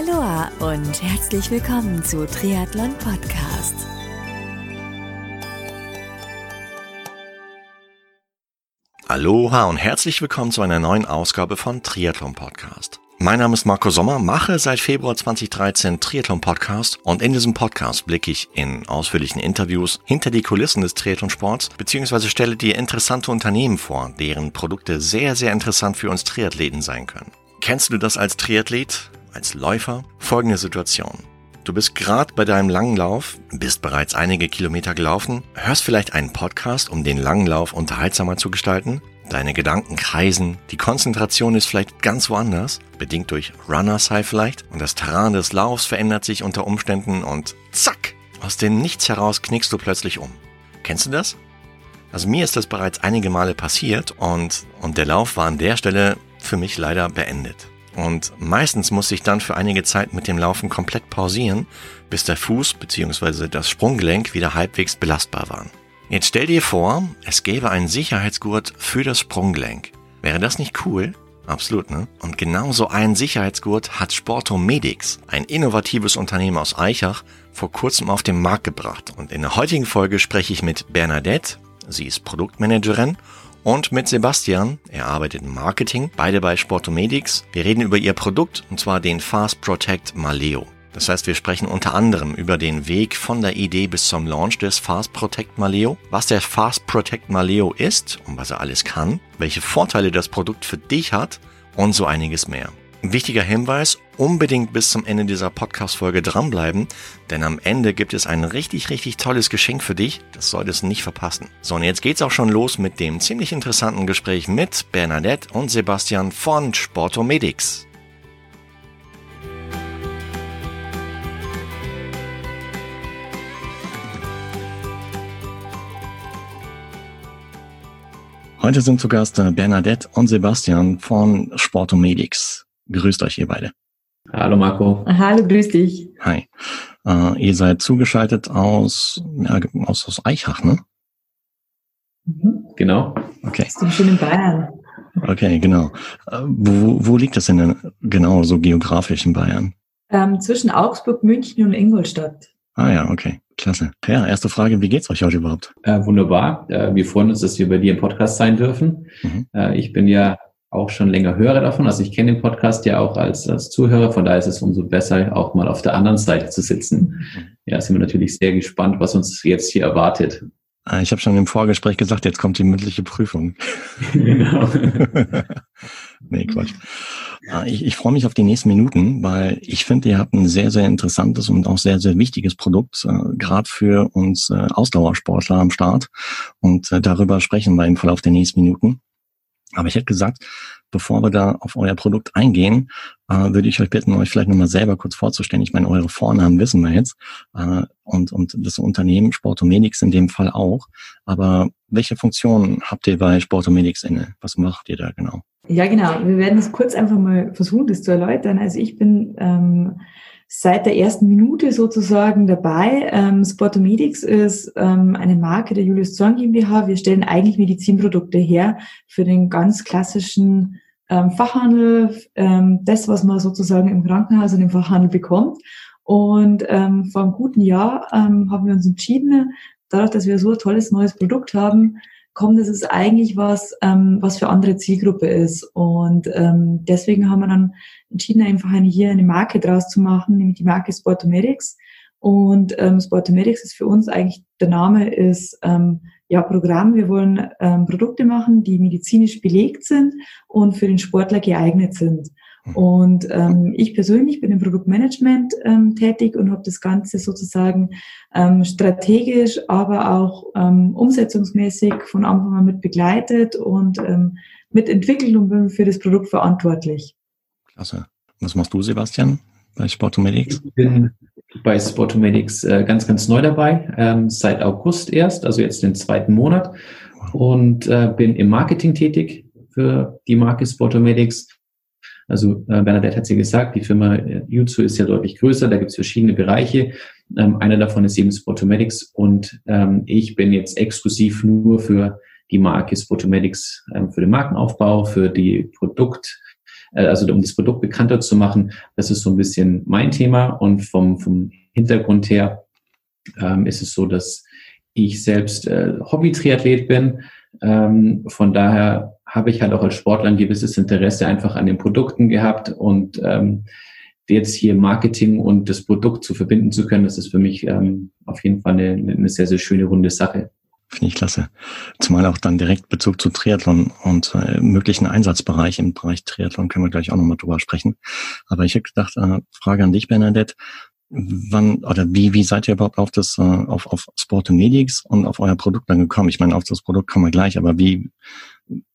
Aloha und herzlich willkommen zu Triathlon Podcast. Aloha und herzlich willkommen zu einer neuen Ausgabe von Triathlon Podcast. Mein Name ist Marco Sommer, mache seit Februar 2013 Triathlon Podcast und in diesem Podcast blicke ich in ausführlichen Interviews hinter die Kulissen des Triathlonsports beziehungsweise stelle dir interessante Unternehmen vor, deren Produkte sehr, sehr interessant für uns Triathleten sein können. Kennst du das als Triathlet, als Läufer? Folgende Situation. Du bist gerade bei deinem langen Lauf, bist bereits einige Kilometer gelaufen, hörst vielleicht einen Podcast, um den langen Lauf unterhaltsamer zu gestalten Deine Gedanken kreisen, die Konzentration ist vielleicht ganz woanders, bedingt durch Runners High vielleicht, und das Terrain des Laufs verändert sich unter Umständen und zack, aus dem Nichts heraus knickst du plötzlich um. Kennst du das? Also mir ist das bereits einige Male passiert und, und der Lauf war an der Stelle für mich leider beendet. Und meistens muss ich dann für einige Zeit mit dem Laufen komplett pausieren, bis der Fuß bzw. das Sprunggelenk wieder halbwegs belastbar waren. Jetzt stell dir vor, es gäbe einen Sicherheitsgurt für das Sprunggelenk. Wäre das nicht cool? Absolut, ne? Und genau so einen Sicherheitsgurt hat Sportomedics, ein innovatives Unternehmen aus Eichach, vor kurzem auf den Markt gebracht. Und in der heutigen Folge spreche ich mit Bernadette, sie ist Produktmanagerin, und mit Sebastian, er arbeitet im Marketing, beide bei Sportomedics. Wir reden über ihr Produkt, und zwar den Fast Protect Maleo. Das heißt, wir sprechen unter anderem über den Weg von der Idee bis zum Launch des Fast Protect Maleo, was der Fast Protect Maleo ist und was er alles kann, welche Vorteile das Produkt für dich hat und so einiges mehr. Wichtiger Hinweis, unbedingt bis zum Ende dieser Podcast-Folge dranbleiben, denn am Ende gibt es ein richtig, richtig tolles Geschenk für dich. Das solltest du nicht verpassen. So, und jetzt geht's auch schon los mit dem ziemlich interessanten Gespräch mit Bernadette und Sebastian von Sportomedics. Heute sind zu Gast äh, Bernadette und Sebastian von Sportomedics. Grüßt euch ihr beide. Hallo Marco. Hallo, grüß dich. Hi. Äh, ihr seid zugeschaltet aus, ja, aus, aus Eichach, ne? Mhm. Genau. Okay. Bist du schön in Bayern? Okay, genau. Äh, wo, wo liegt das denn genau so geografisch in Bayern? Ähm, zwischen Augsburg, München und Ingolstadt. Ah ja, okay. Klasse. Ja, erste Frage, wie geht's euch heute überhaupt? Äh, wunderbar. Äh, wir freuen uns, dass wir bei dir im Podcast sein dürfen. Mhm. Äh, ich bin ja auch schon länger Hörer davon. Also ich kenne den Podcast ja auch als, als Zuhörer. Von daher ist es umso besser, auch mal auf der anderen Seite zu sitzen. Ja, sind wir natürlich sehr gespannt, was uns jetzt hier erwartet. Ah, ich habe schon im Vorgespräch gesagt, jetzt kommt die mündliche Prüfung. genau. nee, Quatsch. Ah, ich, ich freue mich auf die nächsten Minuten, weil ich finde, ihr habt ein sehr, sehr interessantes und auch sehr, sehr wichtiges Produkt, äh, gerade für uns äh, Ausdauersportler am Start. Und äh, darüber sprechen wir im Verlauf der nächsten Minuten. Aber ich hätte gesagt, bevor wir da auf euer Produkt eingehen, äh, würde ich euch bitten, euch vielleicht nochmal selber kurz vorzustellen. Ich meine, eure Vornamen wissen wir jetzt äh, und, und das Unternehmen Sportomedics in dem Fall auch. Aber welche Funktionen habt ihr bei Sportomedics inne? Was macht ihr da genau? Ja, genau. Wir werden es kurz einfach mal versuchen, das zu erläutern. Also ich bin ähm, seit der ersten Minute sozusagen dabei. Ähm, Sportomedics ist ähm, eine Marke der Julius Zorn GmbH. Wir stellen eigentlich Medizinprodukte her für den ganz klassischen ähm, Fachhandel, ähm, das, was man sozusagen im Krankenhaus und im Fachhandel bekommt. Und ähm, vor einem guten Jahr ähm, haben wir uns entschieden, dadurch, dass wir so ein tolles neues Produkt haben, kommt, dass es eigentlich was, ähm, was für andere Zielgruppe ist. Und ähm, deswegen haben wir dann entschieden, einfach eine, hier eine Marke draus zu machen, nämlich die Marke Sportomedics. Und ähm, Sportomedics ist für uns eigentlich, der Name ist ähm, ja Programm. Wir wollen ähm, Produkte machen, die medizinisch belegt sind und für den Sportler geeignet sind. Und ähm, ich persönlich bin im Produktmanagement ähm, tätig und habe das Ganze sozusagen ähm, strategisch, aber auch ähm, umsetzungsmäßig von Anfang an mit begleitet und ähm, mitentwickelt und bin für das Produkt verantwortlich. Klasse. Was machst du, Sebastian, bei Sportomedics? Ich bin bei Sportomedics äh, ganz, ganz neu dabei, ähm, seit August erst, also jetzt den zweiten Monat und äh, bin im Marketing tätig für die Marke Sportomedics also äh, Bernadette hat sie gesagt, die Firma äh, Jutsu ist ja deutlich größer, da gibt es verschiedene Bereiche. Ähm, einer davon ist eben Spotomedics und ähm, ich bin jetzt exklusiv nur für die Marke Spotomedics, ähm, für den Markenaufbau, für die Produkt äh, also um das Produkt bekannter zu machen. Das ist so ein bisschen mein Thema und vom, vom Hintergrund her ähm, ist es so, dass ich selbst äh, Hobby-Triathlet bin. Ähm, von daher habe ich halt auch als Sportler ein gewisses Interesse einfach an den Produkten gehabt und ähm, jetzt hier Marketing und das Produkt zu verbinden zu können, das ist für mich ähm, auf jeden Fall eine, eine sehr, sehr schöne runde Sache. Finde ich klasse. Zumal auch dann direkt Bezug zu Triathlon und äh, möglichen Einsatzbereich im Bereich Triathlon können wir gleich auch nochmal drüber sprechen. Aber ich habe gedacht, äh, Frage an dich, Bernadette. Wann oder wie, wie seid ihr überhaupt auf das, äh, auf, auf Sportomedics und auf euer Produkt dann gekommen? Ich meine, auf das Produkt kommen wir gleich, aber wie,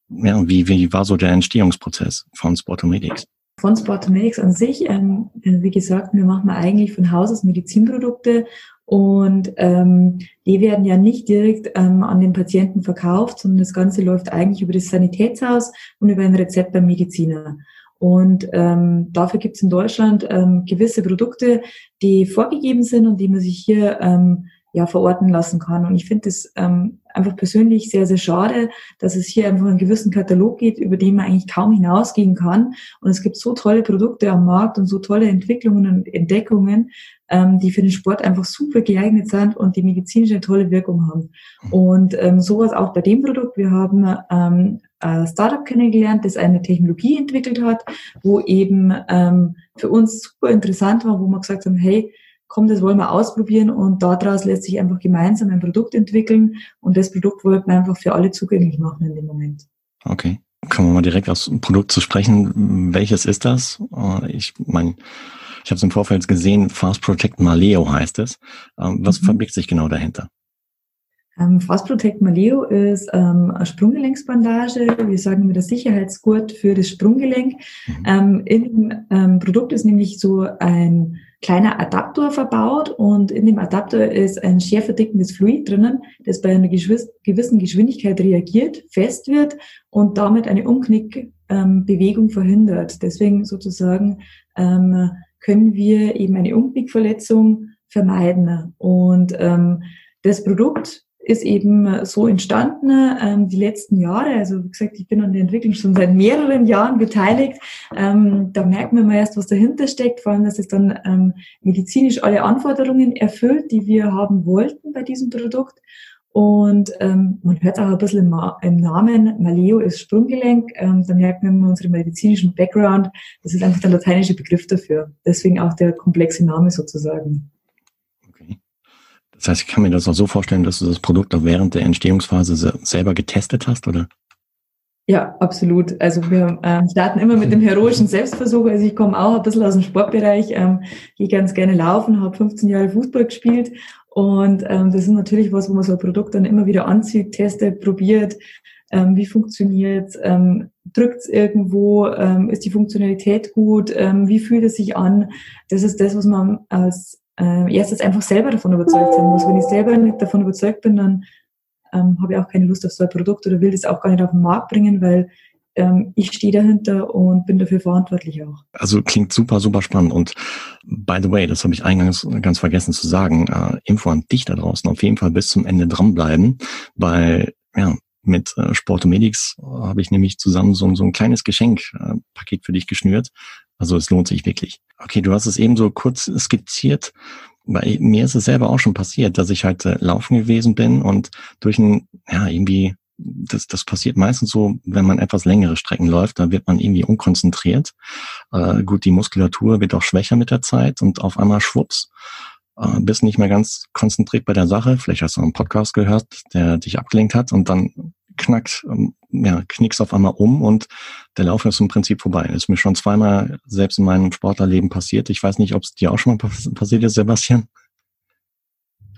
ja, wie, wie war so der Entstehungsprozess von Sportomedics? Von Sportomedics an sich, ähm, wie gesagt, wir machen eigentlich von Haus aus Medizinprodukte und ähm, die werden ja nicht direkt ähm, an den Patienten verkauft, sondern das Ganze läuft eigentlich über das Sanitätshaus und über ein Rezept beim Mediziner. Und ähm, dafür gibt es in Deutschland ähm, gewisse Produkte, die vorgegeben sind und die man sich hier ähm, ja verorten lassen kann. Und ich finde es ähm, einfach persönlich sehr, sehr schade, dass es hier einfach einen gewissen Katalog gibt, über den man eigentlich kaum hinausgehen kann. Und es gibt so tolle Produkte am Markt und so tolle Entwicklungen und Entdeckungen, ähm, die für den Sport einfach super geeignet sind und die medizinisch eine tolle Wirkung haben. Und ähm, sowas auch bei dem Produkt. Wir haben ähm, ein Startup kennengelernt, das eine Technologie entwickelt hat, wo eben ähm, für uns super interessant war, wo wir gesagt haben, hey, komm, das wollen wir ausprobieren und daraus lässt sich einfach gemeinsam ein Produkt entwickeln und das Produkt wollten wir einfach für alle zugänglich machen in dem Moment. Okay. Kommen wir mal direkt aufs Produkt zu sprechen. Welches ist das? Äh, ich meine, ich habe es im Vorfeld gesehen, Fast Protect Maleo heißt es. Ähm, was mhm. verbirgt sich genau dahinter? Ähm, Fast Protect Maleo ist ähm, eine Sprunggelenksbandage. Wir sagen immer der Sicherheitsgurt für das Sprunggelenk. Mhm. Ähm, Im ähm, Produkt ist nämlich so ein kleiner Adapter verbaut und in dem Adapter ist ein schärferdickendes Fluid drinnen, das bei einer gewissen Geschwindigkeit reagiert, fest wird und damit eine Umknickbewegung ähm, verhindert. Deswegen sozusagen ähm, können wir eben eine Umknickverletzung vermeiden. Und ähm, das Produkt ist eben so entstanden ähm, die letzten Jahre. Also wie gesagt, ich bin an der Entwicklung schon seit mehreren Jahren beteiligt. Ähm, da merkt man mal erst, was dahinter steckt, vor allem, dass es dann ähm, medizinisch alle Anforderungen erfüllt, die wir haben wollten bei diesem Produkt. Und ähm, man hört auch ein bisschen im, im Namen, Maleo ist Sprunggelenk, ähm, da merkt man unseren medizinischen Background, das ist einfach der lateinische Begriff dafür. Deswegen auch der komplexe Name sozusagen. Das heißt, ich kann mir das auch so vorstellen, dass du das Produkt auch während der Entstehungsphase selber getestet hast, oder? Ja, absolut. Also wir ähm, starten immer mit dem heroischen Selbstversuch. Also ich komme auch ein bisschen aus dem Sportbereich, ähm, gehe ganz gerne laufen, habe 15 Jahre Fußball gespielt und ähm, das ist natürlich was, wo man so ein Produkt dann immer wieder anzieht, testet, probiert, ähm, wie funktioniert ähm, drückt es irgendwo, ähm, ist die Funktionalität gut, ähm, wie fühlt es sich an. Das ist das, was man als äh, erstens einfach selber davon überzeugt sein muss. Wenn ich selber nicht davon überzeugt bin, dann ähm, habe ich auch keine Lust auf so ein Produkt oder will das auch gar nicht auf den Markt bringen, weil ähm, ich stehe dahinter und bin dafür verantwortlich auch. Also klingt super, super spannend. Und by the way, das habe ich eingangs ganz vergessen zu sagen, äh, Info an dich da draußen, auf jeden Fall bis zum Ende dranbleiben, weil ja, mit äh, Sportomedics habe ich nämlich zusammen so, so ein kleines Geschenkpaket äh, für dich geschnürt. Also es lohnt sich wirklich. Okay, du hast es eben so kurz skizziert. Bei mir ist es selber auch schon passiert, dass ich halt äh, laufen gewesen bin und durch ein, ja, irgendwie, das, das passiert meistens so, wenn man etwas längere Strecken läuft, da wird man irgendwie unkonzentriert. Äh, gut, die Muskulatur wird auch schwächer mit der Zeit und auf einmal schwupps, äh, bist nicht mehr ganz konzentriert bei der Sache. Vielleicht hast du einen Podcast gehört, der dich abgelenkt hat und dann knackt, ähm, ja, knickst auf einmal um und der Lauf ist im Prinzip vorbei. Das ist mir schon zweimal selbst in meinem Sportlerleben passiert. Ich weiß nicht, ob es dir auch schon mal passiert ist, Sebastian.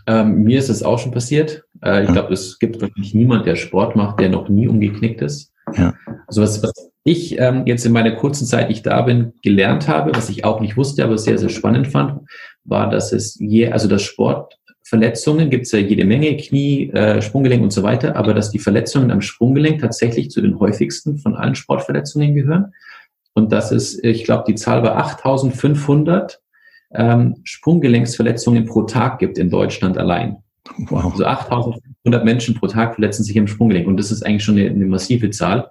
Ähm, mir ist es auch schon passiert. Äh, ich ja. glaube, es gibt wirklich niemand, der Sport macht, der noch nie umgeknickt ist. Ja. Also was, was ich ähm, jetzt in meiner kurzen Zeit, ich da bin, gelernt habe, was ich auch nicht wusste, aber sehr, sehr spannend fand, war, dass es je, also das Sport Verletzungen gibt es ja jede Menge, Knie, äh, Sprunggelenk und so weiter, aber dass die Verletzungen am Sprunggelenk tatsächlich zu den häufigsten von allen Sportverletzungen gehören. Und das ist, ich glaube, die Zahl war 8500 ähm, Sprunggelenksverletzungen pro Tag gibt in Deutschland allein. Wow. Also 8500 Menschen pro Tag verletzen sich im Sprunggelenk und das ist eigentlich schon eine, eine massive Zahl.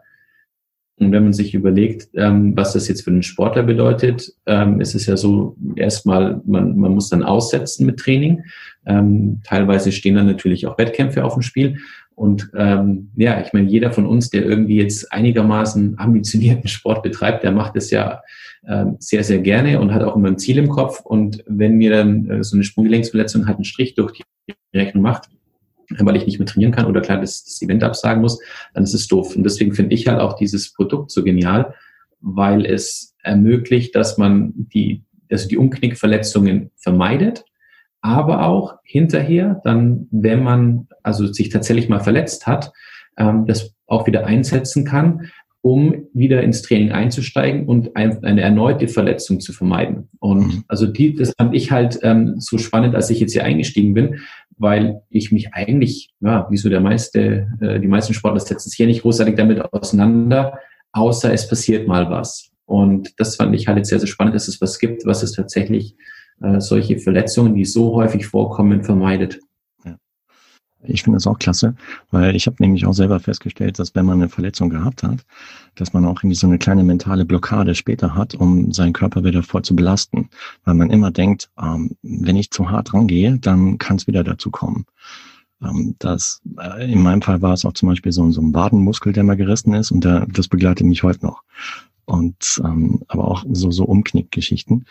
Und wenn man sich überlegt, ähm, was das jetzt für den Sportler bedeutet, ähm, ist es ja so, erstmal, man, man muss dann aussetzen mit Training. Ähm, teilweise stehen dann natürlich auch Wettkämpfe auf dem Spiel. Und ähm, ja, ich meine, jeder von uns, der irgendwie jetzt einigermaßen ambitionierten Sport betreibt, der macht es ja ähm, sehr, sehr gerne und hat auch immer ein Ziel im Kopf. Und wenn mir dann äh, so eine Sprunggelenksverletzung halt einen Strich durch die Rechnung macht, weil ich nicht mehr trainieren kann oder klar das, das Event absagen muss, dann ist es doof. Und deswegen finde ich halt auch dieses Produkt so genial, weil es ermöglicht, dass man die, also die Umknickverletzungen vermeidet, aber auch hinterher dann, wenn man also sich tatsächlich mal verletzt hat, ähm, das auch wieder einsetzen kann, um wieder ins Training einzusteigen und ein, eine erneute Verletzung zu vermeiden. Und mhm. also die, das fand ich halt ähm, so spannend, als ich jetzt hier eingestiegen bin, weil ich mich eigentlich, ja, wie so der meiste, äh, die meisten Sportler setzen sich hier nicht großartig damit auseinander, außer es passiert mal was. Und das fand ich halt jetzt sehr, sehr spannend, dass es was gibt, was es tatsächlich äh, solche Verletzungen, die so häufig vorkommen, vermeidet. Ich finde das auch klasse, weil ich habe nämlich auch selber festgestellt, dass wenn man eine Verletzung gehabt hat, dass man auch irgendwie so eine kleine mentale Blockade später hat, um seinen Körper wieder voll zu belasten. Weil man immer denkt, ähm, wenn ich zu hart rangehe, dann kann es wieder dazu kommen. Ähm, das, äh, in meinem Fall war es auch zum Beispiel so, so ein Wadenmuskel, der mal gerissen ist und der, das begleitet mich heute noch. Und ähm, aber auch so, so Umknickgeschichten.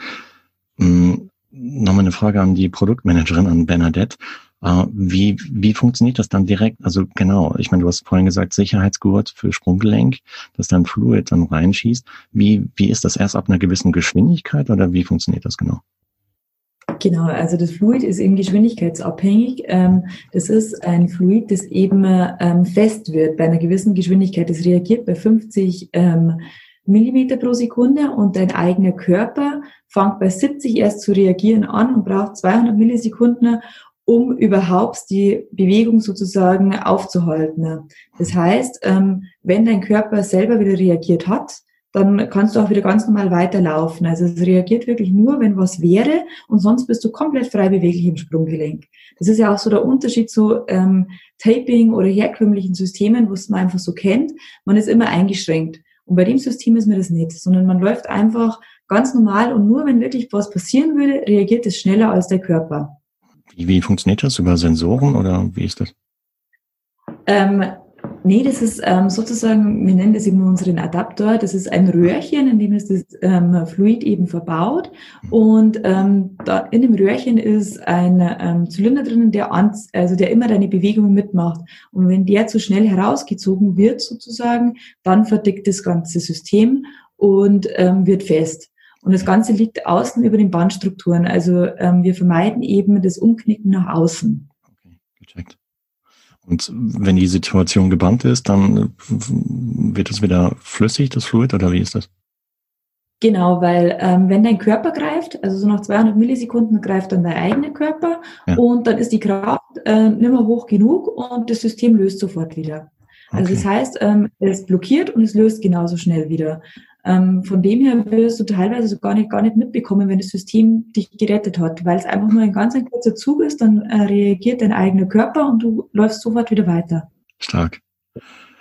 Ähm, Nochmal eine Frage an die Produktmanagerin, an Bernadette. Uh, wie, wie funktioniert das dann direkt? Also genau, ich meine, du hast vorhin gesagt, Sicherheitsgurt für Sprunggelenk, dass dann Fluid dann reinschießt. Wie, wie ist das erst ab einer gewissen Geschwindigkeit oder wie funktioniert das genau? Genau, also das Fluid ist eben geschwindigkeitsabhängig. Ähm, das ist ein Fluid, das eben ähm, fest wird bei einer gewissen Geschwindigkeit. Das reagiert bei 50 ähm, Millimeter pro Sekunde und dein eigener Körper fängt bei 70 erst zu reagieren an und braucht 200 Millisekunden, um überhaupt die Bewegung sozusagen aufzuhalten. Das heißt, ähm, wenn dein Körper selber wieder reagiert hat, dann kannst du auch wieder ganz normal weiterlaufen. Also es reagiert wirklich nur, wenn was wäre und sonst bist du komplett frei beweglich im Sprunggelenk. Das ist ja auch so der Unterschied zu ähm, Taping oder herkömmlichen Systemen, was man einfach so kennt. Man ist immer eingeschränkt. Und bei dem System ist mir das nicht, sondern man läuft einfach ganz normal und nur wenn wirklich was passieren würde, reagiert es schneller als der Körper. Wie, wie funktioniert das? Über Sensoren oder wie ist das? Ähm, nee, das ist ähm, sozusagen, wir nennen das eben unseren Adapter. Das ist ein Röhrchen, in dem ist das ähm, Fluid eben verbaut. Und ähm, da in dem Röhrchen ist ein ähm, Zylinder drinnen, der, also der immer deine Bewegungen mitmacht. Und wenn der zu schnell herausgezogen wird, sozusagen, dann verdickt das ganze System und ähm, wird fest. Und das Ganze liegt außen über den Bandstrukturen. Also ähm, wir vermeiden eben das Umknicken nach außen. Okay, gecheckt. Und wenn die Situation gebannt ist, dann wird es wieder flüssig, das Fluid, oder wie ist das? Genau, weil ähm, wenn dein Körper greift, also so nach 200 Millisekunden greift dann dein eigener Körper ja. und dann ist die Kraft äh, nicht mehr hoch genug und das System löst sofort wieder. Also okay. das heißt, ähm, es blockiert und es löst genauso schnell wieder. Ähm, von dem her wirst du teilweise so gar nicht, gar nicht mitbekommen, wenn das System dich gerettet hat, weil es einfach nur ein ganz ein kurzer Zug ist, dann äh, reagiert dein eigener Körper und du läufst sofort wieder weiter. Stark.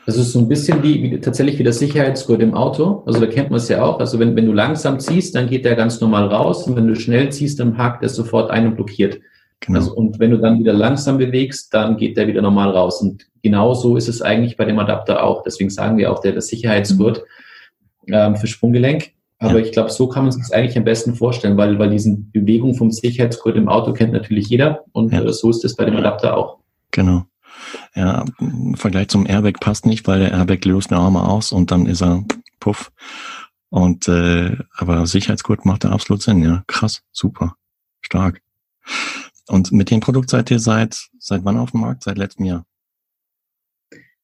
Das ist so ein bisschen wie, wie tatsächlich wie das Sicherheitsgurt im Auto. Also da kennt man es ja auch. Also wenn, wenn du langsam ziehst, dann geht der ganz normal raus. Und wenn du schnell ziehst, dann hakt er sofort ein und blockiert. Genau. Also, und wenn du dann wieder langsam bewegst, dann geht der wieder normal raus. Und genauso ist es eigentlich bei dem Adapter auch. Deswegen sagen wir auch, der das Sicherheitsgurt. Mhm ähm, für Sprunggelenk. Aber ja. ich glaube, so kann man sich das eigentlich am besten vorstellen, weil, weil diesen Bewegung vom Sicherheitsgurt im Auto kennt natürlich jeder und ja. äh, so ist es bei dem Adapter auch. Genau. Ja, im Vergleich zum Airbag passt nicht, weil der Airbag löst eine Arme aus und dann ist er puff. Und äh, aber Sicherheitsgurt macht da absolut Sinn, ja. Krass, super, stark. Und mit dem Produkt seid ihr seit seit wann auf dem Markt? Seit letztem Jahr?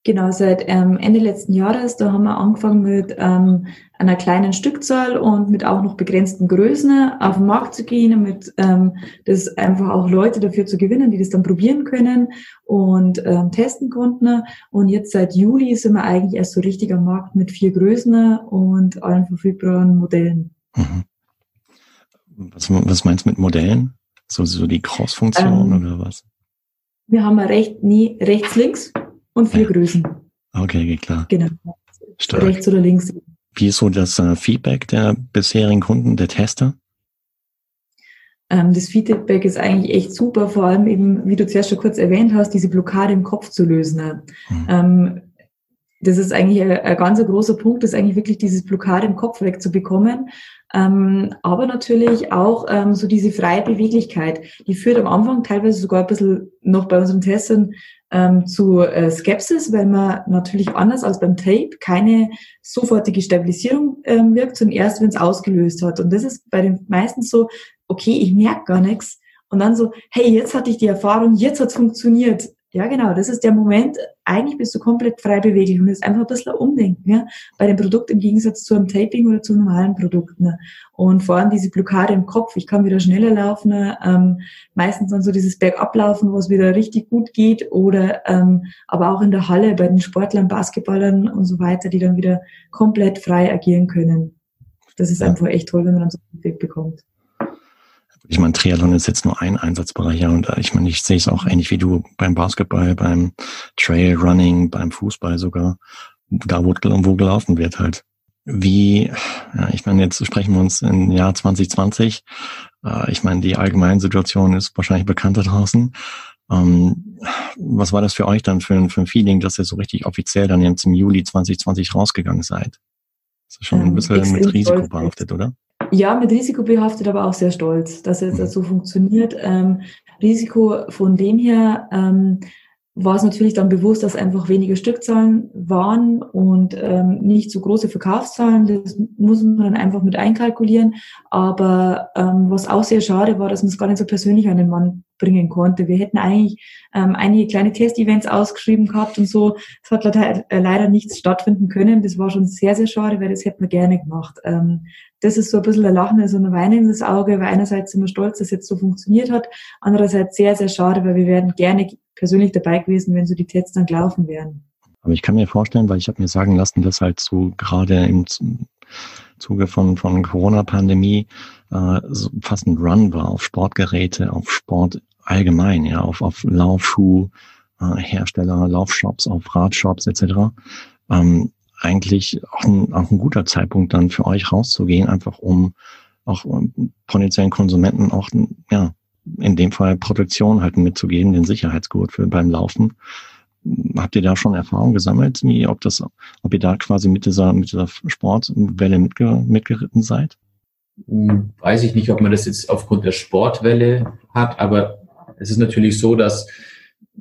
Genau, seit ähm, Ende letzten Jahres, da haben wir angefangen mit ähm, einer kleinen Stückzahl und mit auch noch begrenzten Größen auf den Markt zu gehen, damit ähm, das einfach auch Leute dafür zu gewinnen, die das dann probieren können und ähm, testen konnten. Und jetzt seit Juli sind wir eigentlich erst so richtig am Markt mit vier Größen und allen verfügbaren Modellen. Mhm. Was, was meinst du mit Modellen? So, so die Cross-Funktion ähm, oder was? Wir haben recht, nie rechts, links und vier ja. Größen. Okay, klar. Genau. Stark. rechts oder links. Wie ist so das äh, Feedback der bisherigen Kunden, der Tester? Ähm, das Feedback ist eigentlich echt super, vor allem eben, wie du zuerst schon kurz erwähnt hast, diese Blockade im Kopf zu lösen. Mhm. Ähm, das ist eigentlich ein, ein ganz großer Punkt, ist eigentlich wirklich dieses Blockade im Kopf wegzubekommen. Ähm, aber natürlich auch ähm, so diese freie Beweglichkeit, die führt am Anfang teilweise sogar ein bisschen noch bei unseren Testern ähm, zu äh, Skepsis, weil man natürlich anders als beim Tape keine sofortige Stabilisierung ähm, wirkt, sondern erst, wenn es ausgelöst hat. Und das ist bei den meisten so, okay, ich merke gar nichts. Und dann so, hey, jetzt hatte ich die Erfahrung, jetzt hat's funktioniert. Ja, genau, das ist der Moment. Eigentlich bist du komplett frei beweglich und das ist einfach ein bisschen ein Umdenken ja, bei dem Produkt im Gegensatz zu einem Taping oder zu normalen Produkten. Ne? Und vor allem diese Blockade im Kopf, ich kann wieder schneller laufen, ne? ähm, meistens dann so dieses Bergablaufen, wo es wieder richtig gut geht oder ähm, aber auch in der Halle bei den Sportlern, Basketballern und so weiter, die dann wieder komplett frei agieren können. Das ist ja. einfach echt toll, wenn man dann so Feedback bekommt meine, Triathlon ist jetzt nur ein Einsatzbereich, ja, und äh, ich meine, ich sehe es auch ähnlich wie du beim Basketball, beim Trailrunning, beim Fußball sogar, da wo, wo gelaufen wird halt. Wie, ja, ich meine, jetzt sprechen wir uns im Jahr 2020. Äh, ich meine, die allgemeine Situation ist wahrscheinlich bekannter draußen. Ähm, was war das für euch dann für ein, für ein Feeling, dass ihr so richtig offiziell dann jetzt im Juli 2020 rausgegangen seid? Das ist schon ein ähm, bisschen mit Risiko behaftet, oder? Ja, mit Risiko behaftet, aber auch sehr stolz, dass es mhm. so funktioniert. Ähm, Risiko von dem her ähm, war es natürlich dann bewusst, dass einfach weniger Stückzahlen waren und ähm, nicht so große Verkaufszahlen. Das muss man dann einfach mit einkalkulieren. Aber ähm, was auch sehr schade war, dass man es gar nicht so persönlich an den Mann bringen konnte. Wir hätten eigentlich ähm, einige kleine Testevents ausgeschrieben gehabt und so. Es hat leider, äh, leider nichts stattfinden können. Das war schon sehr, sehr schade, weil das hätten wir gerne gemacht. Ähm, das ist so ein bisschen ein lachendes und ein weinendes Auge, weil einerseits sind wir stolz, dass es jetzt so funktioniert hat, andererseits sehr, sehr schade, weil wir wären gerne persönlich dabei gewesen, wenn so die Tests dann gelaufen wären. Aber ich kann mir vorstellen, weil ich habe mir sagen lassen, dass halt so gerade im Zuge von, von Corona-Pandemie äh, so fast ein Run war auf Sportgeräte, auf Sport allgemein, ja, auf, auf Laufschuh, äh, Laufshops, auf Radshops etc. Ähm, eigentlich auch ein, auch ein guter Zeitpunkt dann für euch rauszugehen, einfach um auch um potenziellen Konsumenten auch ja in dem Fall Protektion halt mitzugeben, den Sicherheitsgurt für beim Laufen. Habt ihr da schon Erfahrung gesammelt, wie, ob das, ob ihr da quasi mit dieser, mit dieser Sportwelle mitge, mitgeritten seid? Weiß ich nicht, ob man das jetzt aufgrund der Sportwelle hat, aber es ist natürlich so, dass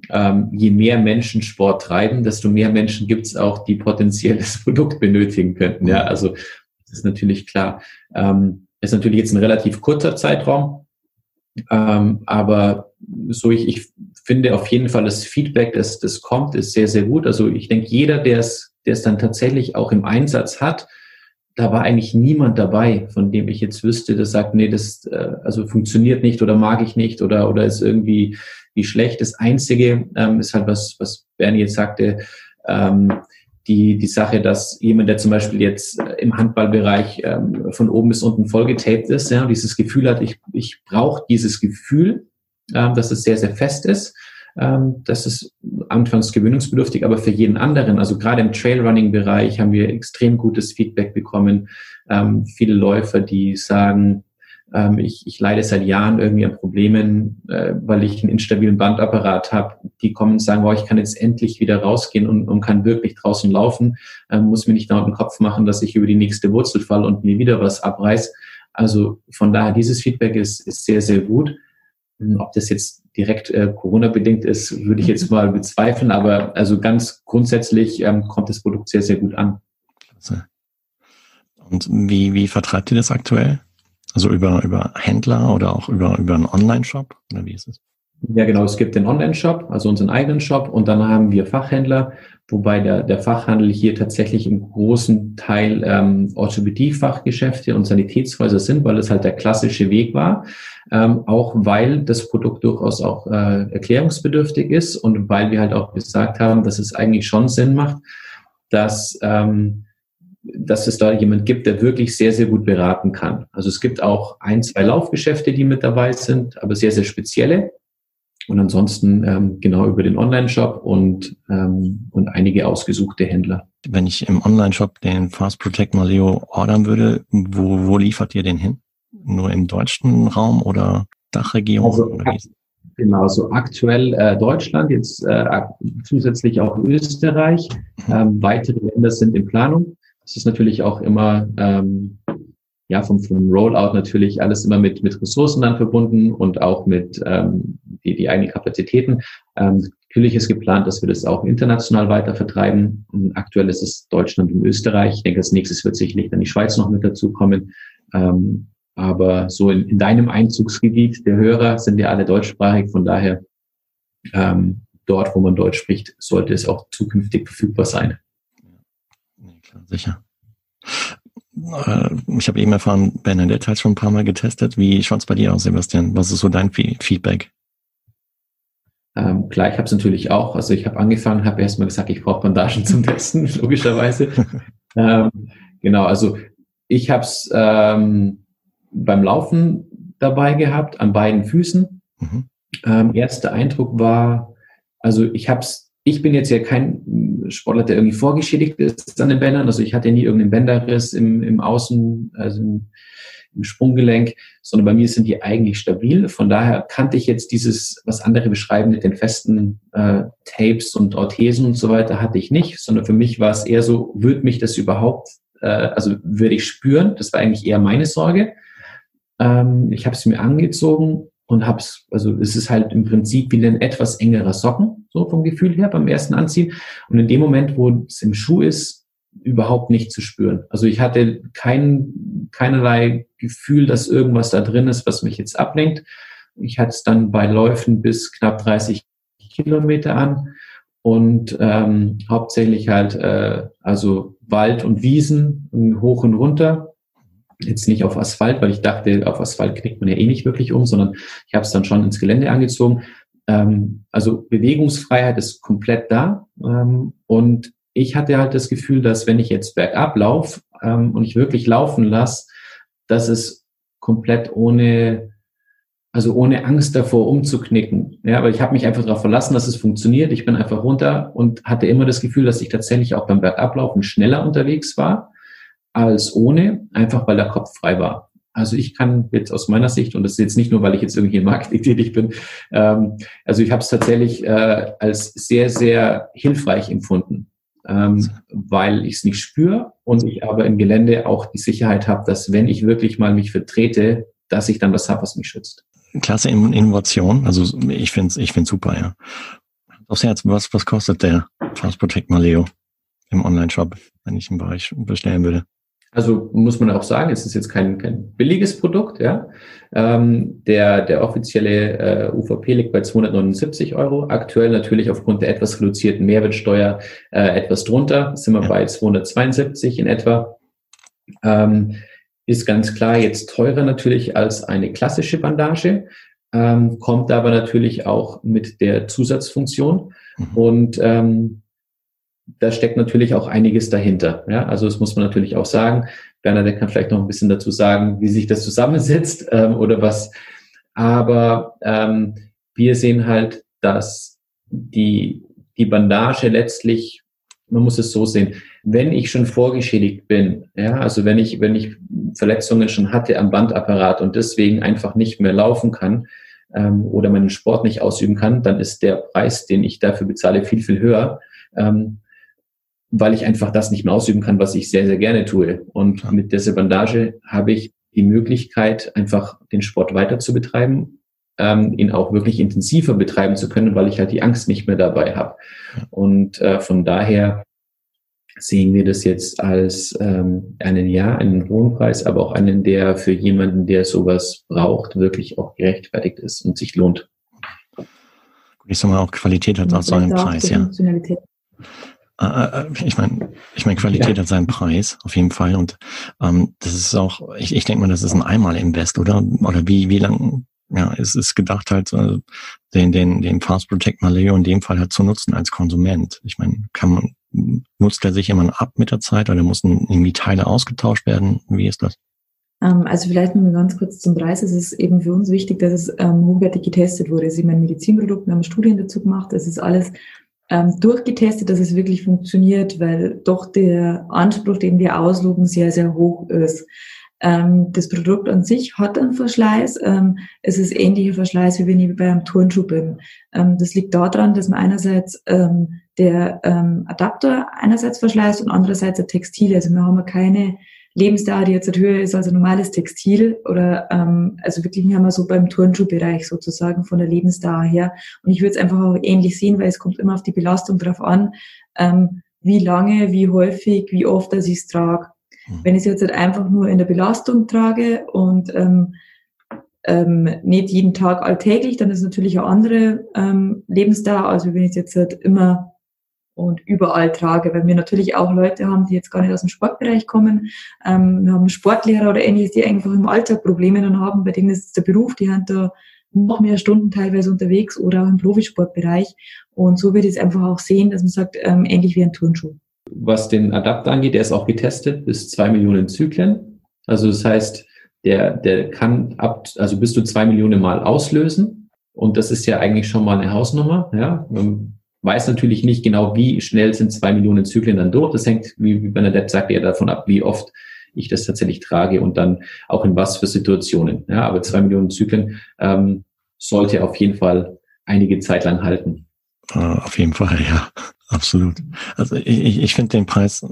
ähm, je mehr Menschen Sport treiben, desto mehr Menschen gibt es auch, die potenziell das Produkt benötigen könnten. Ja, also das ist natürlich klar. Ähm, ist natürlich jetzt ein relativ kurzer Zeitraum, ähm, aber so ich, ich finde auf jeden Fall das Feedback, das, das kommt, ist sehr, sehr gut. Also ich denke, jeder, der es, der es dann tatsächlich auch im Einsatz hat, da war eigentlich niemand dabei, von dem ich jetzt wüsste, das sagt, nee, das äh, also funktioniert nicht oder mag ich nicht oder oder ist irgendwie wie schlecht. Das Einzige ähm, ist halt was, was Bernie jetzt sagte, ähm, die, die Sache, dass jemand, der zum Beispiel jetzt äh, im Handballbereich ähm, von oben bis unten vollgetaped ist, ja, und dieses Gefühl hat, ich, ich brauche dieses Gefühl, ähm, dass es sehr, sehr fest ist. Ähm, das ist anfangs gewöhnungsbedürftig, aber für jeden anderen, also gerade im Trailrunning-Bereich haben wir extrem gutes Feedback bekommen. Ähm, viele Läufer, die sagen, ähm, ich, ich leide seit Jahren irgendwie an Problemen, äh, weil ich einen instabilen Bandapparat habe. Die kommen und sagen, wow, ich kann jetzt endlich wieder rausgehen und, und kann wirklich draußen laufen, ähm, muss mir nicht dauernd den Kopf machen, dass ich über die nächste Wurzel falle und mir wieder was abreiß. Also von daher, dieses Feedback ist, ist sehr, sehr gut. Hm, ob das jetzt direkt äh, Corona-bedingt ist, würde ich jetzt mal bezweifeln, aber also ganz grundsätzlich ähm, kommt das Produkt sehr, sehr gut an. Und wie, wie vertreibt ihr das aktuell? Also über, über Händler oder auch über, über einen Online-Shop? Oder wie ist es? Ja, genau. Es gibt den Online-Shop, also unseren eigenen Shop, und dann haben wir Fachhändler, wobei der, der Fachhandel hier tatsächlich im großen Teil ähm, Orthopädie-Fachgeschäfte und Sanitätshäuser sind, weil es halt der klassische Weg war. Ähm, auch weil das Produkt durchaus auch äh, erklärungsbedürftig ist und weil wir halt auch gesagt haben, dass es eigentlich schon Sinn macht, dass ähm, dass es da jemand gibt, der wirklich sehr, sehr gut beraten kann. Also es gibt auch ein, zwei Laufgeschäfte, die mit dabei sind, aber sehr, sehr spezielle. Und ansonsten ähm, genau über den Online-Shop und, ähm, und einige ausgesuchte Händler. Wenn ich im Online-Shop den Fast Protect Maleo ordern würde, wo, wo liefert ihr den hin? Nur im deutschen Raum oder Dachregion? Also, oder genau, so aktuell äh, Deutschland, jetzt äh, zusätzlich auch Österreich. Mhm. Ähm, weitere Länder sind in Planung. Das ist natürlich auch immer ähm, ja, vom, vom Rollout natürlich alles immer mit, mit Ressourcen dann verbunden und auch mit ähm, die, die eigenen Kapazitäten. Ähm, natürlich ist geplant, dass wir das auch international weiter vertreiben. Und aktuell ist es Deutschland und Österreich. Ich denke, als nächstes wird sicherlich dann die Schweiz noch mit dazukommen. Ähm, aber so in, in deinem Einzugsgebiet der Hörer sind ja alle deutschsprachig. Von daher ähm, dort, wo man Deutsch spricht, sollte es auch zukünftig verfügbar sein. Sicher. Äh, ich habe eben erfahren, Bernadette hat schon ein paar Mal getestet. Wie schaut es bei dir aus, Sebastian? Was ist so dein Feedback? Ähm, klar, ich habe es natürlich auch. Also ich habe angefangen, habe erstmal gesagt, ich brauche Bandagen zum Testen, logischerweise. ähm, genau, also ich habe es ähm, beim Laufen dabei gehabt, an beiden Füßen. Mhm. Ähm, erster Eindruck war, also ich habe es ich bin jetzt ja kein Sportler, der irgendwie vorgeschädigt ist an den Bändern. Also ich hatte nie irgendeinen Bänderriss im, im Außen, also im, im Sprunggelenk, sondern bei mir sind die eigentlich stabil. Von daher kannte ich jetzt dieses, was andere beschreiben mit den festen äh, Tapes und Orthesen und so weiter, hatte ich nicht, sondern für mich war es eher so, würde mich das überhaupt, äh, also würde ich spüren? Das war eigentlich eher meine Sorge. Ähm, ich habe es mir angezogen und hab's, also es ist halt im Prinzip wie ein etwas engerer Socken, so vom Gefühl her beim ersten Anziehen. Und in dem Moment, wo es im Schuh ist, überhaupt nicht zu spüren. Also ich hatte kein, keinerlei Gefühl, dass irgendwas da drin ist, was mich jetzt ablenkt. Ich hatte es dann bei Läufen bis knapp 30 Kilometer an und ähm, hauptsächlich halt äh, also Wald und Wiesen hoch und runter jetzt nicht auf Asphalt, weil ich dachte, auf Asphalt knickt man ja eh nicht wirklich um, sondern ich habe es dann schon ins Gelände angezogen. Ähm, also Bewegungsfreiheit ist komplett da. Ähm, und ich hatte halt das Gefühl, dass wenn ich jetzt bergab laufe ähm, und ich wirklich laufen lasse, dass es komplett ohne, also ohne Angst davor umzuknicken. Ja, aber ich habe mich einfach darauf verlassen, dass es funktioniert. Ich bin einfach runter und hatte immer das Gefühl, dass ich tatsächlich auch beim Bergablaufen schneller unterwegs war als ohne, einfach weil der Kopf frei war. Also ich kann jetzt aus meiner Sicht, und das ist jetzt nicht nur, weil ich jetzt irgendwie im Marketing tätig bin, ähm, also ich habe es tatsächlich äh, als sehr, sehr hilfreich empfunden, ähm, weil ich es nicht spüre und ich aber im Gelände auch die Sicherheit habe, dass wenn ich wirklich mal mich vertrete, dass ich dann was habe, was mich schützt. Klasse Innovation, also ich finde es ich find's super, ja. Aufs Herz, was, was kostet der Fast Protect Maleo im Online-Shop, wenn ich einen Bereich bestellen würde? Also muss man auch sagen, es ist jetzt kein, kein billiges Produkt. Ja, ähm, der der offizielle äh, UVP liegt bei 279 Euro. Aktuell natürlich aufgrund der etwas reduzierten Mehrwertsteuer äh, etwas drunter. Sind wir bei 272 in etwa. Ähm, ist ganz klar jetzt teurer natürlich als eine klassische Bandage, ähm, kommt aber natürlich auch mit der Zusatzfunktion mhm. und ähm, da steckt natürlich auch einiges dahinter. Ja, also das muss man natürlich auch sagen. Der kann vielleicht noch ein bisschen dazu sagen, wie sich das zusammensetzt ähm, oder was. Aber ähm, wir sehen halt, dass die, die Bandage letztlich, man muss es so sehen, wenn ich schon vorgeschädigt bin, ja, also wenn ich, wenn ich Verletzungen schon hatte am Bandapparat und deswegen einfach nicht mehr laufen kann ähm, oder meinen Sport nicht ausüben kann, dann ist der Preis, den ich dafür bezahle, viel, viel höher. Ähm, weil ich einfach das nicht mehr ausüben kann, was ich sehr, sehr gerne tue. Und ja. mit dieser Bandage habe ich die Möglichkeit, einfach den Sport weiter zu betreiben, ähm, ihn auch wirklich intensiver betreiben zu können, weil ich halt die Angst nicht mehr dabei habe. Ja. Und äh, von daher sehen wir das jetzt als ähm, einen ja, einen hohen Preis, aber auch einen, der für jemanden, der sowas braucht, wirklich auch gerechtfertigt ist und sich lohnt. Ich sag mal, auch Qualität hat auch so einen Preis, ja. Äh, äh, ich meine, ich meine, Qualität ja. hat seinen Preis, auf jeden Fall. Und ähm, das ist auch, ich, ich denke mal, das ist ein Einmal-Invest, oder? Oder wie, wie lang, ja, es ist gedacht halt, äh, den, den, den Fast Protect Maleo in dem Fall halt zu nutzen als Konsument. Ich meine, kann man, nutzt er sich immer ab mit der Zeit oder mussten irgendwie Teile ausgetauscht werden? Wie ist das? Ähm, also vielleicht mal ganz kurz zum Preis. Es ist eben für uns wichtig, dass es ähm, hochwertig getestet wurde. Es ist immer ein Medizinprodukt, wir haben Studien dazu gemacht. Es ist alles ähm, durchgetestet, dass es wirklich funktioniert, weil doch der Anspruch, den wir ausloben, sehr, sehr hoch ist. Ähm, das Produkt an sich hat einen Verschleiß. Ähm, es ist ähnlicher Verschleiß, wie wenn ich bei einem Turnschuh bin. Ähm, das liegt daran, dass man einerseits ähm, der ähm, Adapter einerseits verschleißt und andererseits der Textil. Also wir haben keine Lebensdauer, die jetzt höher ist als ein normales Textil oder ähm, also wirklich, wir haben wir so beim Turnschuhbereich sozusagen von der Lebensdauer her. Und ich würde es einfach auch ähnlich sehen, weil es kommt immer auf die Belastung drauf an, ähm, wie lange, wie häufig, wie oft dass ich es trage. Mhm. Wenn ich es jetzt halt einfach nur in der Belastung trage und ähm, ähm, nicht jeden Tag alltäglich, dann ist es natürlich eine andere ähm, Lebensdauer, als wenn ich es jetzt halt immer und überall trage, weil wir natürlich auch Leute haben, die jetzt gar nicht aus dem Sportbereich kommen. Ähm, wir haben Sportlehrer oder ähnliches, die einfach im Alltag Probleme dann haben, bei denen ist es der Beruf, die haben da noch mehr Stunden teilweise unterwegs oder auch im Profisportbereich. Und so wird es einfach auch sehen, dass man sagt, ähm, ähnlich wie ein Turnschuh. Was den Adapter angeht, der ist auch getestet bis zwei Millionen Zyklen. Also das heißt, der, der kann ab, also bis zu zwei Millionen Mal auslösen. Und das ist ja eigentlich schon mal eine Hausnummer. Ja, weiß natürlich nicht genau, wie schnell sind zwei Millionen Zyklen dann durch. Das hängt, wie, Bernadette sagte, ja davon ab, wie oft ich das tatsächlich trage und dann auch in was für Situationen. Ja, aber zwei Millionen Zyklen ähm, sollte auf jeden Fall einige Zeit lang halten. Auf jeden Fall, ja, absolut. Also ich, ich finde den Preis,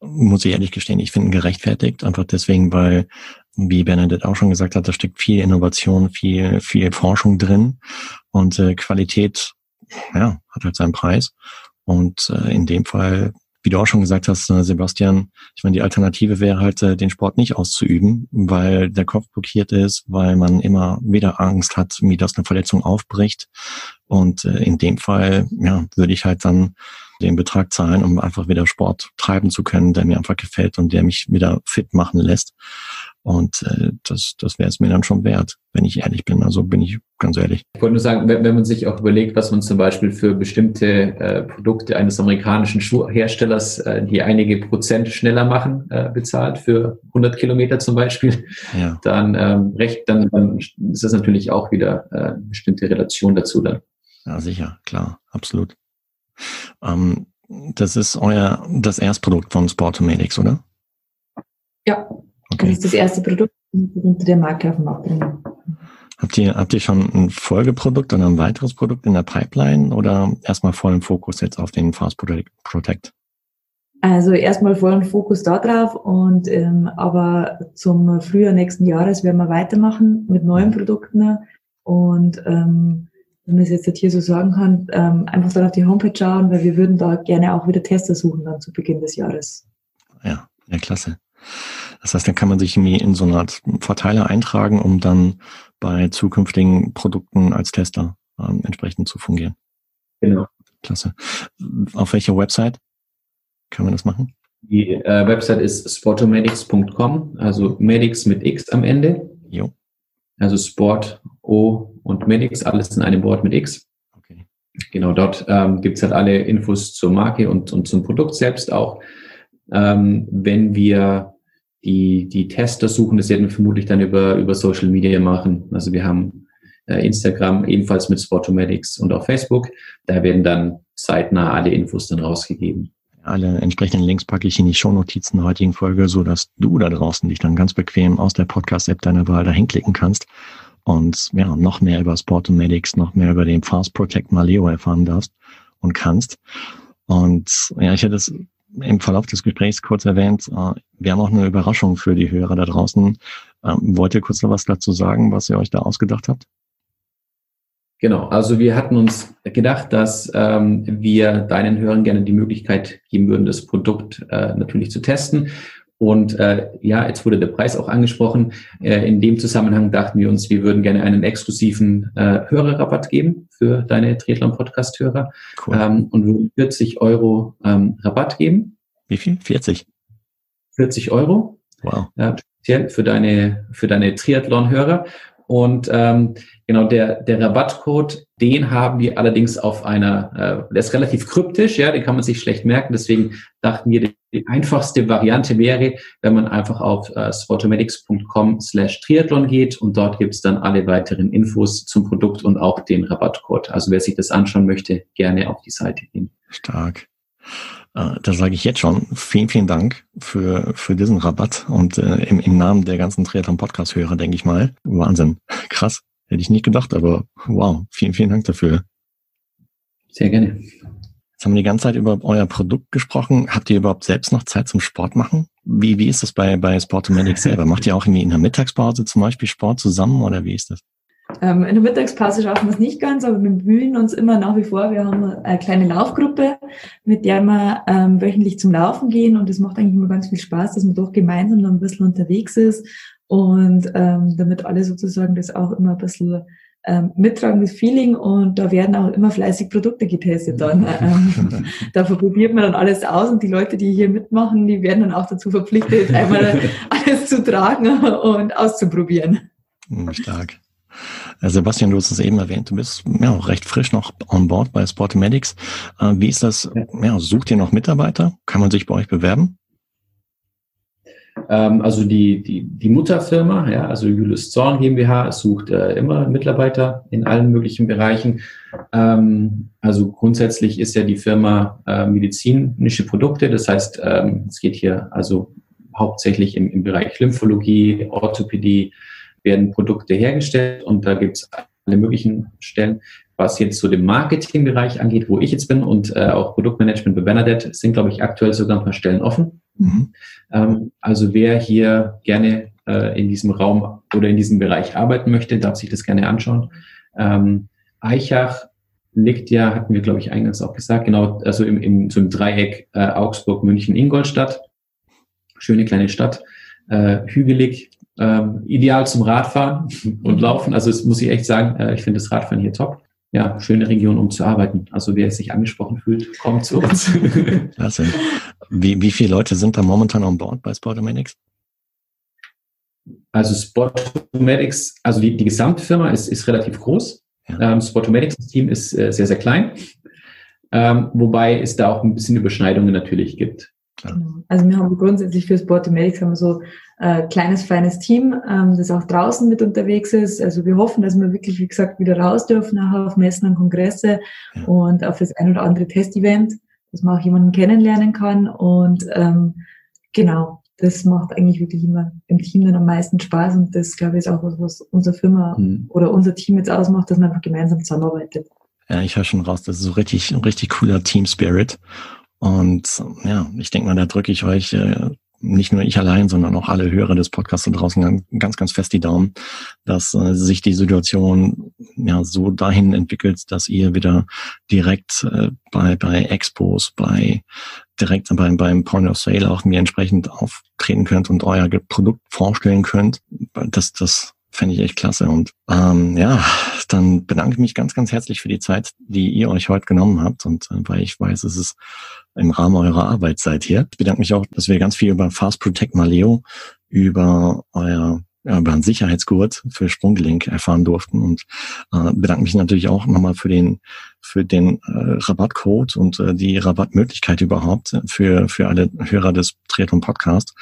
muss ich ehrlich gestehen, ich finde ihn gerechtfertigt, einfach deswegen, weil, wie Bernadette auch schon gesagt hat, da steckt viel Innovation, viel, viel Forschung drin und äh, Qualität ja, hat halt seinen Preis. Und äh, in dem Fall, wie du auch schon gesagt hast, äh, Sebastian, ich meine, die Alternative wäre halt, äh, den Sport nicht auszuüben, weil der Kopf blockiert ist, weil man immer wieder Angst hat, wie das eine Verletzung aufbricht. Und äh, in dem Fall, ja, würde ich halt dann den Betrag zahlen, um einfach wieder Sport treiben zu können, der mir einfach gefällt und der mich wieder fit machen lässt. Und äh, das, das wäre es mir dann schon wert, wenn ich ehrlich bin. Also bin ich ganz ehrlich. Ich wollte nur sagen, wenn, wenn man sich auch überlegt, was man zum Beispiel für bestimmte äh, Produkte eines amerikanischen Schuhherstellers, äh, die einige Prozent schneller machen, äh, bezahlt für 100 Kilometer zum Beispiel, ja. dann ähm, recht, dann, dann ist das natürlich auch wieder äh, eine bestimmte Relation dazu dann. Ja, sicher, klar, absolut. Ähm, das ist euer das Erstprodukt von Sportomedics, oder? Ja, Okay. Das ist das erste Produkt, das wir unter der Marke auf den Markt bringen. Habt ihr, habt ihr schon ein Folgeprodukt oder ein weiteres Produkt in der Pipeline oder erstmal vollen Fokus jetzt auf den Fast Protect? Also erstmal vollen Fokus da drauf und ähm, aber zum Frühjahr nächsten Jahres werden wir weitermachen mit neuen Produkten und ähm, wenn man es jetzt hier so sagen kann, ähm, einfach dann auf die Homepage schauen, weil wir würden da gerne auch wieder Tester suchen dann zu Beginn des Jahres. Ja, ja, klasse. Das heißt, dann kann man sich in so eine Art Verteiler eintragen, um dann bei zukünftigen Produkten als Tester ähm, entsprechend zu fungieren. Genau. Klasse. Auf welcher Website kann man das machen? Die äh, Website ist sportomedics.com, also Medics mit X am Ende. Jo. Also Sport, O und Medics, alles in einem Wort mit X. Okay. Genau, dort ähm, gibt halt alle Infos zur Marke und, und zum Produkt selbst auch. Ähm, wenn wir die, die Tester suchen, das werden wir vermutlich dann über, über Social Media machen. Also wir haben äh, Instagram ebenfalls mit Sportomatics und auch Facebook. Da werden dann zeitnah alle Infos dann rausgegeben. Alle entsprechenden Links packe ich in die Shownotizen der heutigen Folge, so dass du da draußen dich dann ganz bequem aus der Podcast-App deiner Wahl dahin klicken kannst und ja, noch mehr über Sportomatics, noch mehr über den Fast Protect Maleo erfahren darfst und kannst. Und ja, ich hätte es im Verlauf des Gesprächs kurz erwähnt, äh, wir haben auch eine Überraschung für die Hörer da draußen. Ähm, wollt ihr kurz noch was dazu sagen, was ihr euch da ausgedacht habt? Genau, also wir hatten uns gedacht, dass ähm, wir deinen Hörern gerne die Möglichkeit geben würden, das Produkt äh, natürlich zu testen. Und äh, ja, jetzt wurde der Preis auch angesprochen. Äh, in dem Zusammenhang dachten wir uns, wir würden gerne einen exklusiven äh, Hörerrabatt geben für deine Triathlon-Podcast-Hörer cool. ähm, und würden 40 Euro ähm, Rabatt geben. Wie viel? 40? 40 Euro. Wow. Äh, speziell für deine, für deine Triathlon-Hörer. Und ähm, genau der, der Rabattcode, den haben wir allerdings auf einer, äh, der ist relativ kryptisch, ja, den kann man sich schlecht merken. Deswegen dachten wir, die einfachste Variante wäre, wenn man einfach auf äh, sportomedics.com slash Triathlon geht und dort gibt's dann alle weiteren Infos zum Produkt und auch den Rabattcode. Also wer sich das anschauen möchte, gerne auf die Seite gehen. Stark. Äh, da sage ich jetzt schon vielen, vielen Dank für, für diesen Rabatt und äh, im, im Namen der ganzen Triathlon-Podcast-Hörer, denke ich mal. Wahnsinn. Krass. Hätte ich nicht gedacht, aber wow, vielen, vielen Dank dafür. Sehr gerne. Jetzt haben wir die ganze Zeit über euer Produkt gesprochen. Habt ihr überhaupt selbst noch Zeit zum Sport machen? Wie, wie ist das bei, bei Sportomedics selber? Macht ihr auch irgendwie in der Mittagspause zum Beispiel Sport zusammen oder wie ist das? Ähm, in der Mittagspause schaffen wir es nicht ganz, aber wir bemühen uns immer nach wie vor. Wir haben eine kleine Laufgruppe, mit der wir ähm, wöchentlich zum Laufen gehen und es macht eigentlich immer ganz viel Spaß, dass man doch gemeinsam dann ein bisschen unterwegs ist und ähm, damit alle sozusagen das auch immer ein bisschen ähm, mittragendes Feeling und da werden auch immer fleißig Produkte getestet dann. Ähm, da probiert man dann alles aus und die Leute, die hier mitmachen, die werden dann auch dazu verpflichtet, einmal alles zu tragen und auszuprobieren. Hm, stark. Äh, Sebastian, du hast es eben erwähnt, du bist ja recht frisch noch on board bei Sportomedics. Äh, wie ist das? Ja, sucht ihr noch Mitarbeiter? Kann man sich bei euch bewerben? Ähm, also die, die, die Mutterfirma, ja, also Julius Zorn GmbH, sucht äh, immer Mitarbeiter in allen möglichen Bereichen. Ähm, also grundsätzlich ist ja die Firma äh, medizinische Produkte, das heißt, ähm, es geht hier also hauptsächlich im, im Bereich Lymphologie, Orthopädie, werden Produkte hergestellt und da gibt es alle möglichen Stellen. Was jetzt so den Marketingbereich angeht, wo ich jetzt bin und äh, auch Produktmanagement bei Bernadette, sind, glaube ich, aktuell sogar ein paar Stellen offen. Mhm. Ähm, also wer hier gerne äh, in diesem Raum oder in diesem Bereich arbeiten möchte, darf sich das gerne anschauen. Ähm, Eichach liegt ja, hatten wir, glaube ich, eingangs auch gesagt, genau, also im, im, so im Dreieck äh, Augsburg, München, Ingolstadt. Schöne kleine Stadt, äh, hügelig, ähm, ideal zum Radfahren und mhm. Laufen. Also das muss ich echt sagen, äh, ich finde das Radfahren hier top. Ja, schöne Region, um zu arbeiten. Also wer sich angesprochen fühlt, kommt zu uns. Klasse. Wie, wie viele Leute sind da momentan on board bei Sportomedics? Also Sportomedics, also die, die Gesamtfirma ist, ist relativ groß. Ja. Ähm, Sportomedics Team ist äh, sehr, sehr klein. Ähm, wobei es da auch ein bisschen Überschneidungen natürlich gibt. Genau. Also wir haben grundsätzlich für Sportomedics haben wir so äh, kleines, feines Team, ähm, das auch draußen mit unterwegs ist. Also wir hoffen, dass wir wirklich, wie gesagt, wieder raus dürfen, nachher auf Messen und Kongresse ja. und auf das ein oder andere Testevent, dass man auch jemanden kennenlernen kann. Und ähm, genau, das macht eigentlich wirklich immer im Team dann am meisten Spaß. Und das, glaube ich, ist auch was, was unsere Firma mhm. oder unser Team jetzt ausmacht, dass man einfach gemeinsam zusammenarbeitet. Ja, ich höre schon raus, das ist so richtig, ein richtig cooler Team Spirit. Und ja, ich denke mal, da drücke ich euch äh, nicht nur ich allein, sondern auch alle Hörer des Podcasts da draußen ganz, ganz fest die Daumen, dass äh, sich die Situation ja so dahin entwickelt, dass ihr wieder direkt äh, bei, bei Expos, bei direkt beim, beim Point of Sale auch mir entsprechend auftreten könnt und euer Produkt vorstellen könnt. Das, das fände ich echt klasse. Und ähm, ja, dann bedanke ich mich ganz, ganz herzlich für die Zeit, die ihr euch heute genommen habt. Und äh, weil ich weiß, es ist im Rahmen eurer Arbeit seid hier. Ich bedanke mich auch, dass wir ganz viel über Fast Protect Maleo, über euer ja, über einen Sicherheitsgurt für Sprunggelenk erfahren durften und äh, bedanke mich natürlich auch nochmal für den für den äh, Rabattcode und äh, die Rabattmöglichkeit überhaupt für für alle Hörer des Triathlon Podcast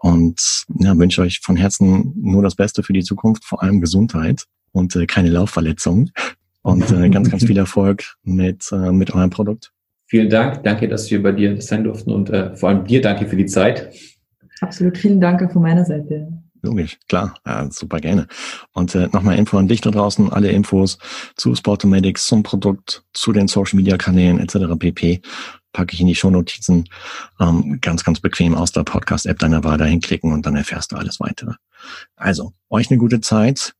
und ja, wünsche euch von Herzen nur das Beste für die Zukunft, vor allem Gesundheit und äh, keine Laufverletzungen und äh, ganz, ganz viel Erfolg mit, äh, mit eurem Produkt. Vielen Dank. Danke, dass wir bei dir sein durften und äh, vor allem dir danke für die Zeit. Absolut. Vielen Dank von meiner Seite. Logisch, klar, ja, super gerne. Und äh, nochmal Info an dich da draußen, alle Infos zu Sportomedics, zum Produkt, zu den Social Media Kanälen etc. pp packe ich in die Shownotizen ähm, ganz, ganz bequem aus der Podcast-App deiner Wahl dahin klicken und dann erfährst du alles weitere. Also, euch eine gute Zeit.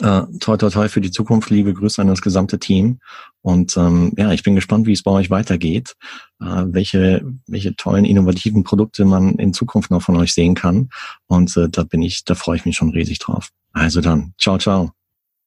Äh, toi, toi, toi für die Zukunft. Liebe Grüße an das gesamte Team. Und ähm, ja, ich bin gespannt, wie es bei euch weitergeht, äh, welche, welche tollen, innovativen Produkte man in Zukunft noch von euch sehen kann. Und äh, da bin ich, da freue ich mich schon riesig drauf. Also dann, ciao, ciao.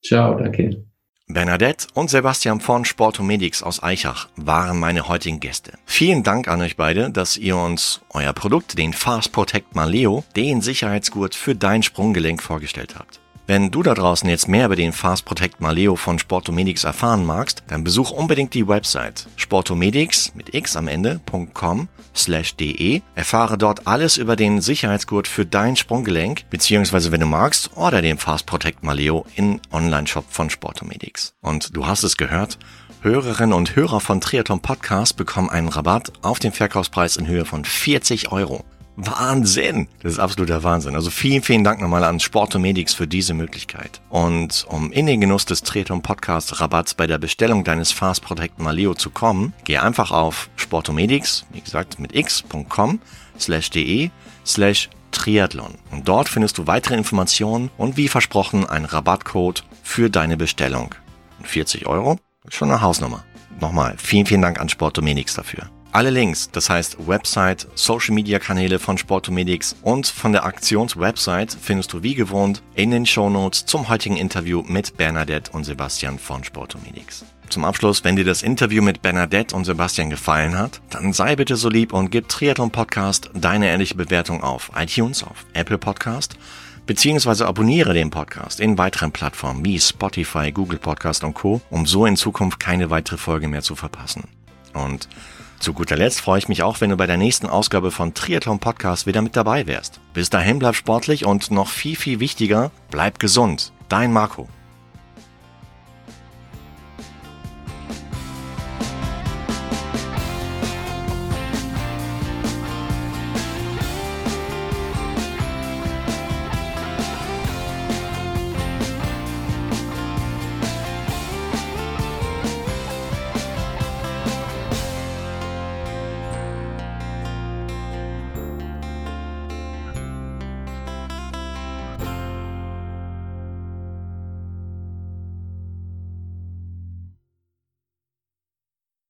Ciao, danke. Bernadette und Sebastian von Sportomedics aus Eichach waren meine heutigen Gäste. Vielen Dank an euch beide, dass ihr uns euer Produkt, den Fast Protect Maleo, den Sicherheitsgurt für dein Sprunggelenk vorgestellt habt. Wenn du da draußen jetzt mehr über den Fast Protect Maleo von Sportomedics erfahren magst, dann besuch unbedingt die Website sportomedics mit x am Ende.com slash de. Erfahre dort alles über den Sicherheitsgurt für dein Sprunggelenk, beziehungsweise wenn du magst, order den Fast Protect Maleo in Online-Shop von Sportomedics. Und du hast es gehört, Hörerinnen und Hörer von Triathlon Podcast bekommen einen Rabatt auf den Verkaufspreis in Höhe von 40 Euro. Wahnsinn! Das ist absoluter Wahnsinn. Also vielen, vielen Dank nochmal an Sportomedics für diese Möglichkeit. Und um in den Genuss des Triathlon Podcast Rabatts bei der Bestellung deines Fast Protect Maleo zu kommen, geh einfach auf Sportomedics, wie gesagt, mit x.com slash de slash Triathlon. Und dort findest du weitere Informationen und wie versprochen einen Rabattcode für deine Bestellung. 40 Euro Schon eine Hausnummer. Nochmal, vielen, vielen Dank an Sportomedics dafür. Alle Links, das heißt Website, Social Media Kanäle von Sportomedics und von der Aktionswebsite findest du wie gewohnt in den Show Notes zum heutigen Interview mit Bernadette und Sebastian von Sportomedics. Zum Abschluss, wenn dir das Interview mit Bernadette und Sebastian gefallen hat, dann sei bitte so lieb und gib Triathlon Podcast deine ehrliche Bewertung auf iTunes, auf Apple Podcast beziehungsweise abonniere den Podcast in weiteren Plattformen wie Spotify, Google Podcast und Co., um so in Zukunft keine weitere Folge mehr zu verpassen. Und zu guter Letzt freue ich mich auch, wenn du bei der nächsten Ausgabe von Triathlon Podcast wieder mit dabei wärst. Bis dahin bleib sportlich und noch viel, viel wichtiger, bleib gesund. Dein Marco.